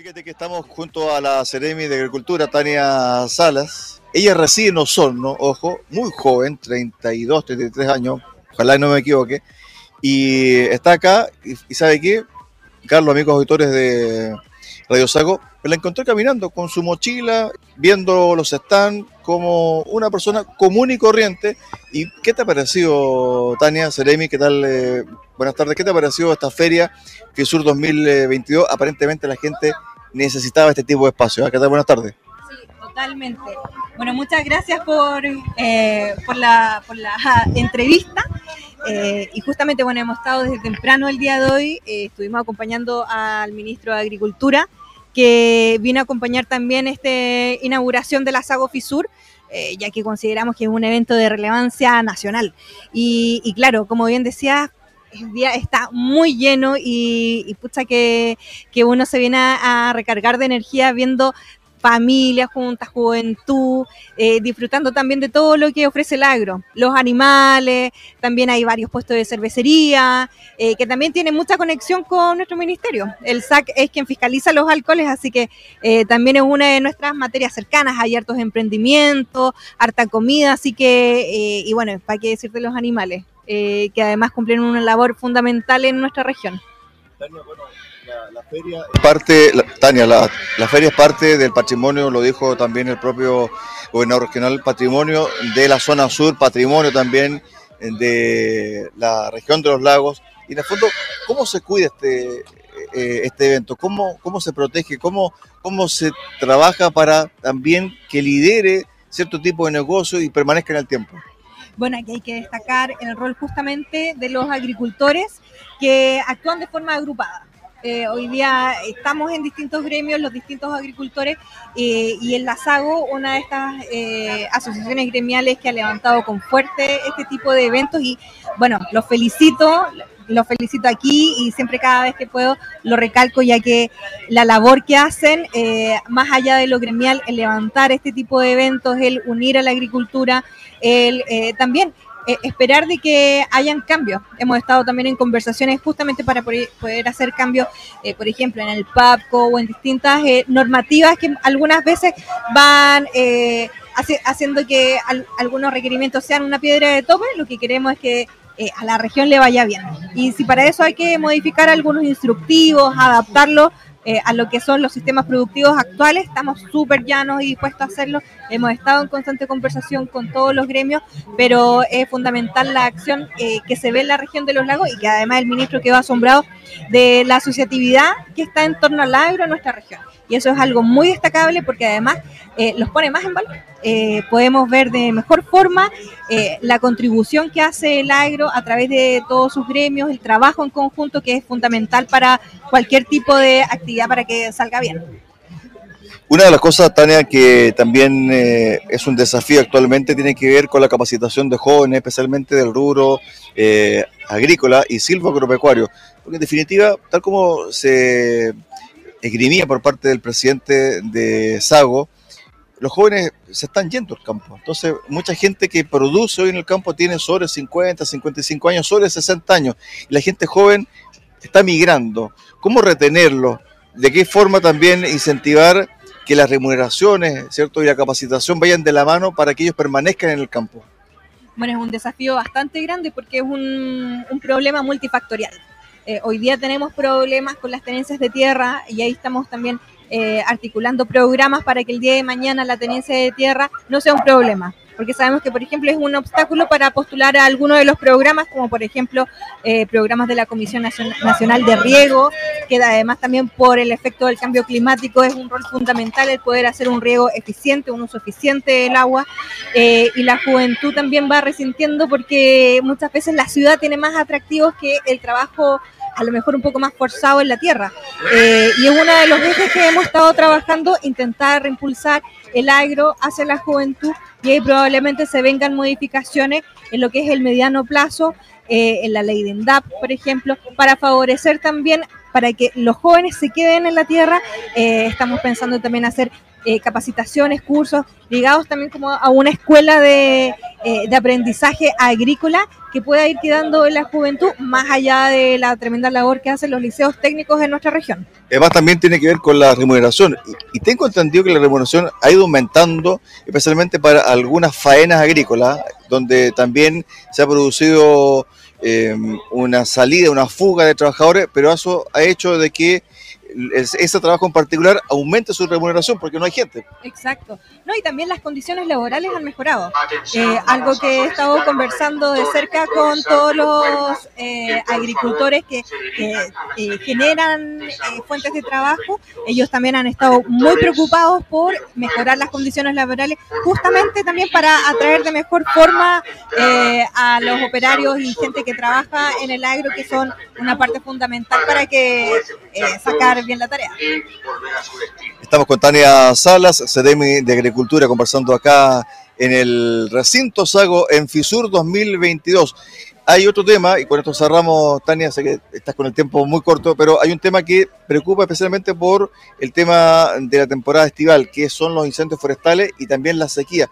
Fíjate que estamos junto a la Ceremi de Agricultura, Tania Salas. Ella reside en Osorno, ojo, muy joven, 32, 33 años, ojalá no me equivoque. Y está acá, y, ¿sabe qué? Carlos, amigos auditores de Radio Sago, la encontré caminando con su mochila, viendo los stands, como una persona común y corriente. ¿Y qué te ha parecido, Tania, Ceremi? ¿Qué tal? Eh, buenas tardes. ¿Qué te ha parecido esta feria FISUR 2022? Aparentemente la gente necesitaba este tipo de espacio. ¿Qué tal? Buenas tardes. Sí, totalmente. Bueno, muchas gracias por, eh, por, la, por la entrevista. Eh, y justamente, bueno, hemos estado desde temprano el día de hoy, eh, estuvimos acompañando al ministro de Agricultura, que vino a acompañar también esta inauguración de la Sago Fisur, ya que consideramos que es un evento de relevancia nacional. Y, y claro, como bien decía, el día está muy lleno y, pucha que, que, uno se viene a, recargar de energía viendo familias juntas, juventud, eh, disfrutando también de todo lo que ofrece el agro, los animales, también hay varios puestos de cervecería, eh, que también tienen mucha conexión con nuestro ministerio. El SAC es quien fiscaliza los alcoholes, así que eh, también es una de nuestras materias cercanas, hay hartos emprendimientos, harta comida, así que, y bueno, para qué decir de los animales. Eh, que además cumplen una labor fundamental en nuestra región. Tania, bueno, la, feria es parte, Tania, la, feria es parte del patrimonio, lo dijo también el propio gobernador regional, patrimonio de la zona sur, patrimonio también de la región de los lagos. Y en el fondo, ¿cómo se cuida este, eh, este evento? ¿Cómo, ¿Cómo se protege? ¿Cómo, ¿Cómo se trabaja para también que lidere cierto tipo de negocio y permanezca en el tiempo? Bueno, aquí hay que destacar el rol justamente de los agricultores que actúan de forma agrupada. Eh, hoy día estamos en distintos gremios, los distintos agricultores, eh, y en la SAGO, una de estas eh, asociaciones gremiales que ha levantado con fuerte este tipo de eventos, y bueno, los felicito, los felicito aquí y siempre cada vez que puedo lo recalco, ya que la labor que hacen, más allá de lo gremial, el levantar este tipo de eventos, el unir a la agricultura, el también eh, esperar de que hayan cambios. Hemos estado también en conversaciones justamente para poder hacer cambios, eh, por ejemplo, en el PAPCO o en distintas eh, normativas que algunas veces van haciendo que algunos requerimientos sean una piedra de tope. Lo que queremos es que a la región le vaya bien. Y si para eso hay que modificar algunos instructivos, adaptarlos, eh, a lo que son los sistemas productivos actuales. Estamos súper llanos y dispuestos a hacerlo. Hemos estado en constante conversación con todos los gremios, pero es fundamental la acción eh, que se ve en la región de los lagos y que además el ministro quedó asombrado de la asociatividad que está en torno al agro en nuestra región y eso es algo muy destacable porque además eh, los pone más en valor. Eh, podemos ver de mejor forma eh, la contribución que hace el agro a través de todos sus gremios, el trabajo en conjunto que es fundamental para cualquier tipo de actividad para que salga bien. Una de las cosas, Tania, que también es un desafío actualmente tiene que ver con la capacitación de jóvenes, especialmente del rubro agrícola y silvo-agropecuario. Porque en definitiva, tal como se esgrimía por parte del presidente de Sago, los jóvenes se están yendo al campo. Entonces, mucha gente que produce hoy en el campo tiene sobre 50, 55 años, sobre 60 años. Y la gente joven está migrando. ¿Cómo retenerlo? ¿De qué forma también incentivar que las remuneraciones ¿cierto? y la capacitación vayan de la mano para que ellos permanezcan en el campo? Bueno, es un desafío bastante grande porque es un, un problema multifactorial. Eh, hoy día tenemos problemas con las tenencias de tierra y ahí estamos también eh, articulando programas para que el día de mañana la tenencia de tierra no sea un problema. Porque sabemos que, por ejemplo, es un obstáculo para postular a alguno de los programas, como por ejemplo eh, programas de la Comisión Nacional de Riego, que además también por el efecto del cambio climático es un rol fundamental el poder hacer un riego eficiente, un uso eficiente del agua. y la juventud también va resintiendo porque muchas veces la ciudad tiene más atractivos que el trabajo a lo mejor un poco más forzado en la tierra. Eh, y es uno de los ejes que hemos estado trabajando, intentar reimpulsar el agro hacia la juventud y ahí probablemente se vengan modificaciones en lo que es el mediano plazo, eh, en la ley de ENDAP, por ejemplo, para favorecer también para que los jóvenes se queden en la tierra. Eh, estamos pensando también hacer capacitaciones, cursos ligados también como a una escuela de, eh, de, aprendizaje agrícola que pueda ir quedando en la juventud más allá de la tremenda labor que hacen los liceos técnicos en nuestra región. Además también tiene que ver con la remuneración y, tengo entendido que la remuneración ha ido aumentando especialmente para algunas faenas agrícolas donde también se ha producido eh, una salida, una fuga de trabajadores, pero eso ha hecho de que ese trabajo en particular aumente su remuneración porque no hay gente. Exacto. No, y también las condiciones laborales han mejorado. Eh, algo que he estado conversando de cerca con todos los eh, agricultores que, que eh, generan eh, fuentes de trabajo, ellos también han estado muy preocupados por mejorar las condiciones laborales, justamente también para atraer de mejor forma eh, a los operarios y gente que trabaja en el agro, que son una parte fundamental para que sacar bien la tarea. Estamos con Tania Salas, CDM de Agricultura, conversando acá en el recinto Sago en FISUR 2022. Hay otro tema, y con esto cerramos, Tania, sé que estás con el tiempo muy corto, pero hay un tema que preocupa especialmente por el tema de la temporada estival, que son los incendios forestales y también la sequía.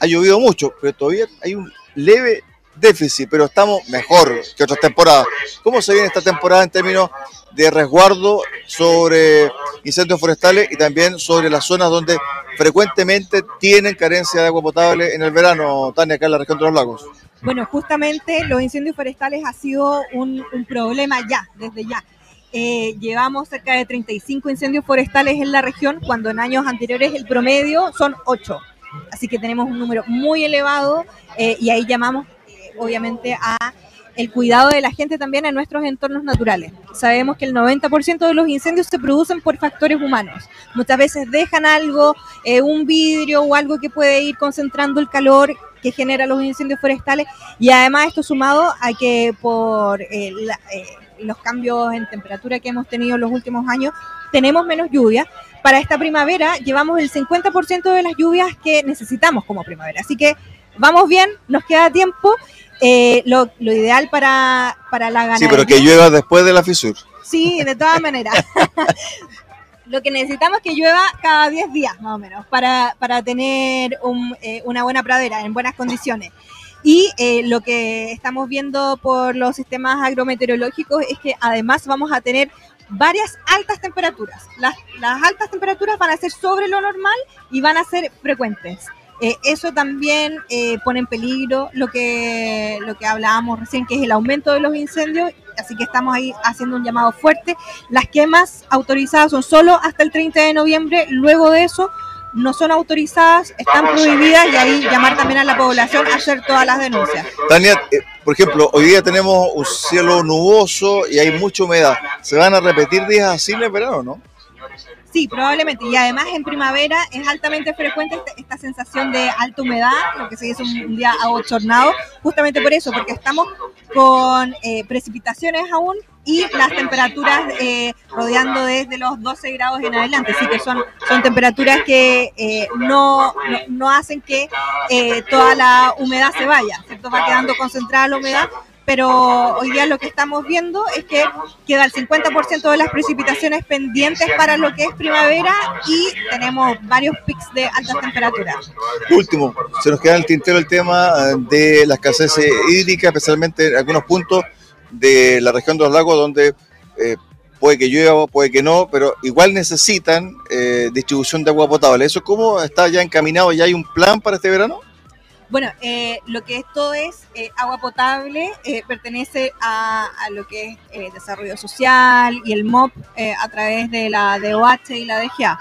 Ha llovido mucho, pero todavía hay un leve déficit, pero estamos mejor que otras temporadas. ¿Cómo se viene esta temporada en términos de resguardo sobre incendios forestales y también sobre las zonas donde frecuentemente tienen carencia de agua potable en el verano, Tania, acá en la región de los lagos? Bueno, justamente los incendios forestales ha sido un, problema ya, desde ya. Eh, llevamos cerca de 35 incendios forestales en la región, cuando en años anteriores el promedio son 8. Así que tenemos un número muy elevado eh, y ahí llamamos obviamente a el cuidado de la gente también en nuestros entornos naturales. Sabemos que el 90% de los incendios se producen por factores humanos. Muchas veces dejan algo, eh, un vidrio o algo que puede ir concentrando el calor que genera los incendios forestales y además esto sumado a que por eh, eh, los cambios en temperatura que hemos tenido en los últimos años tenemos menos lluvia. Para esta primavera llevamos el 50% de las lluvias que necesitamos como primavera. Así que vamos bien, nos queda tiempo eh, lo, lo, ideal para, para la ganadería. Sí, pero que llueva después de la fisura. Sí, de todas maneras. lo que necesitamos es que llueva cada 10 días, más o menos, para, para tener un, eh, una buena pradera en buenas condiciones. Y eh, lo que estamos viendo por los sistemas agrometeorológicos es que además vamos a tener varias altas temperaturas. Las, las altas temperaturas van a ser sobre lo normal y van a ser frecuentes. Eh, eso también eh, pone en peligro lo que, lo que hablábamos recién, que es el aumento de los incendios, así que estamos ahí haciendo un llamado fuerte. Las quemas autorizadas son solo hasta el 30 de noviembre, luego de eso no son autorizadas, están prohibidas y ahí llamar también a la población a hacer todas las denuncias. Tania, eh, por ejemplo, hoy día tenemos un cielo nuboso y hay mucha humedad. ¿Se van a repetir días así en el verano, no? Sí, probablemente. Y además en primavera es altamente frecuente esta, esta sensación de alta humedad, lo que se dice un, día abochornado, justamente por eso, porque estamos con eh, precipitaciones aún y las temperaturas eh, rodeando desde los 12 grados en adelante. Así que son, temperaturas que eh, no, no, no, hacen que toda la humedad se vaya, ¿cierto? Va quedando concentrada la humedad pero hoy día lo que estamos viendo es que queda el 50% de las precipitaciones pendientes para lo que es primavera y tenemos varios picos de altas temperaturas. Último, se nos queda en el tintero el tema de la escasez hídrica, especialmente en algunos puntos de la región de los lagos donde eh, puede que llueva, puede que no, pero igual necesitan eh, distribución de agua potable. ¿Eso cómo está ya encaminado? ¿Ya hay un plan para este verano? Bueno, eh, lo que esto es eh, agua potable eh, pertenece a, a, lo que es eh, desarrollo social y el MOP a través de la DOH y la DGA.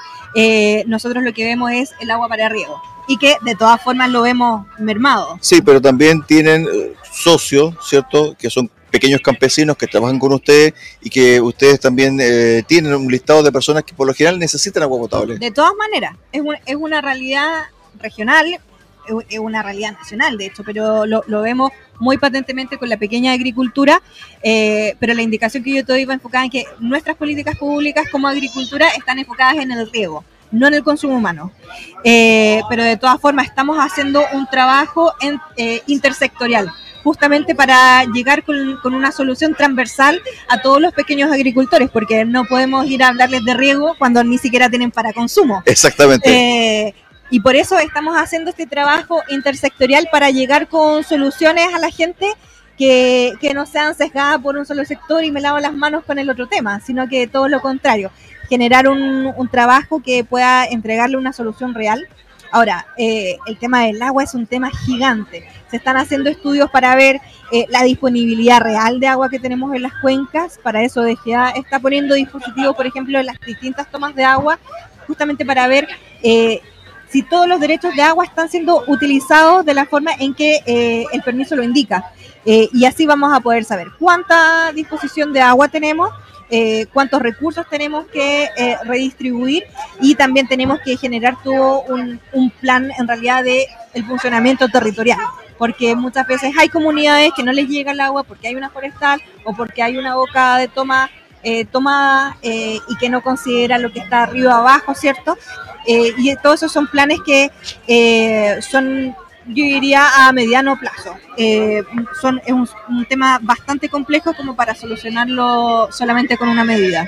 nosotros lo que vemos es el agua para riego y que de todas formas lo vemos mermado. Sí, pero también tienen socios, ¿cierto? Que son pequeños campesinos que trabajan con ustedes y que ustedes también eh, tienen un listado de personas que por lo general necesitan agua potable. De todas maneras, es, un, es una realidad regional, es una realidad nacional, de hecho, pero lo, lo, vemos muy patentemente con la pequeña agricultura, eh, pero la indicación que yo te doy va enfocada en que nuestras políticas públicas como agricultura están enfocadas en el riego, no en el consumo humano. Eh, pero de todas formas estamos haciendo un trabajo en, eh, intersectorial justamente para llegar con, con, una solución transversal a todos los pequeños agricultores, porque no podemos ir a hablarles de riego cuando ni siquiera tienen para consumo. Exactamente. Eh, y por eso estamos haciendo este trabajo intersectorial para llegar con soluciones a la gente que, que, no sean sesgadas por un solo sector y me lavo las manos con el otro tema, sino que todo lo contrario, generar un, un trabajo que pueda entregarle una solución real. Ahora, eh, el tema del agua es un tema gigante. Se están haciendo estudios para ver eh, la disponibilidad real de agua que tenemos en las cuencas. Para eso DGA está poniendo dispositivos, por ejemplo, en las distintas tomas de agua, justamente para ver eh, si todos los derechos de agua están siendo utilizados de la forma en que eh, el permiso lo indica. Eh, y así vamos a poder saber cuánta disposición de agua tenemos, eh, cuántos recursos tenemos que redistribuir y también tenemos que generar todo un, un, plan en realidad de el funcionamiento territorial. Porque muchas veces hay comunidades que no les llega el agua porque hay una forestal o porque hay una boca de toma eh, tomada eh, y que no considera lo que está arriba abajo, ¿cierto? Eh, y todos esos son planes que eh, son, yo diría, a mediano plazo. Eh, son, es un, un tema bastante complejo como para solucionarlo solamente con una medida.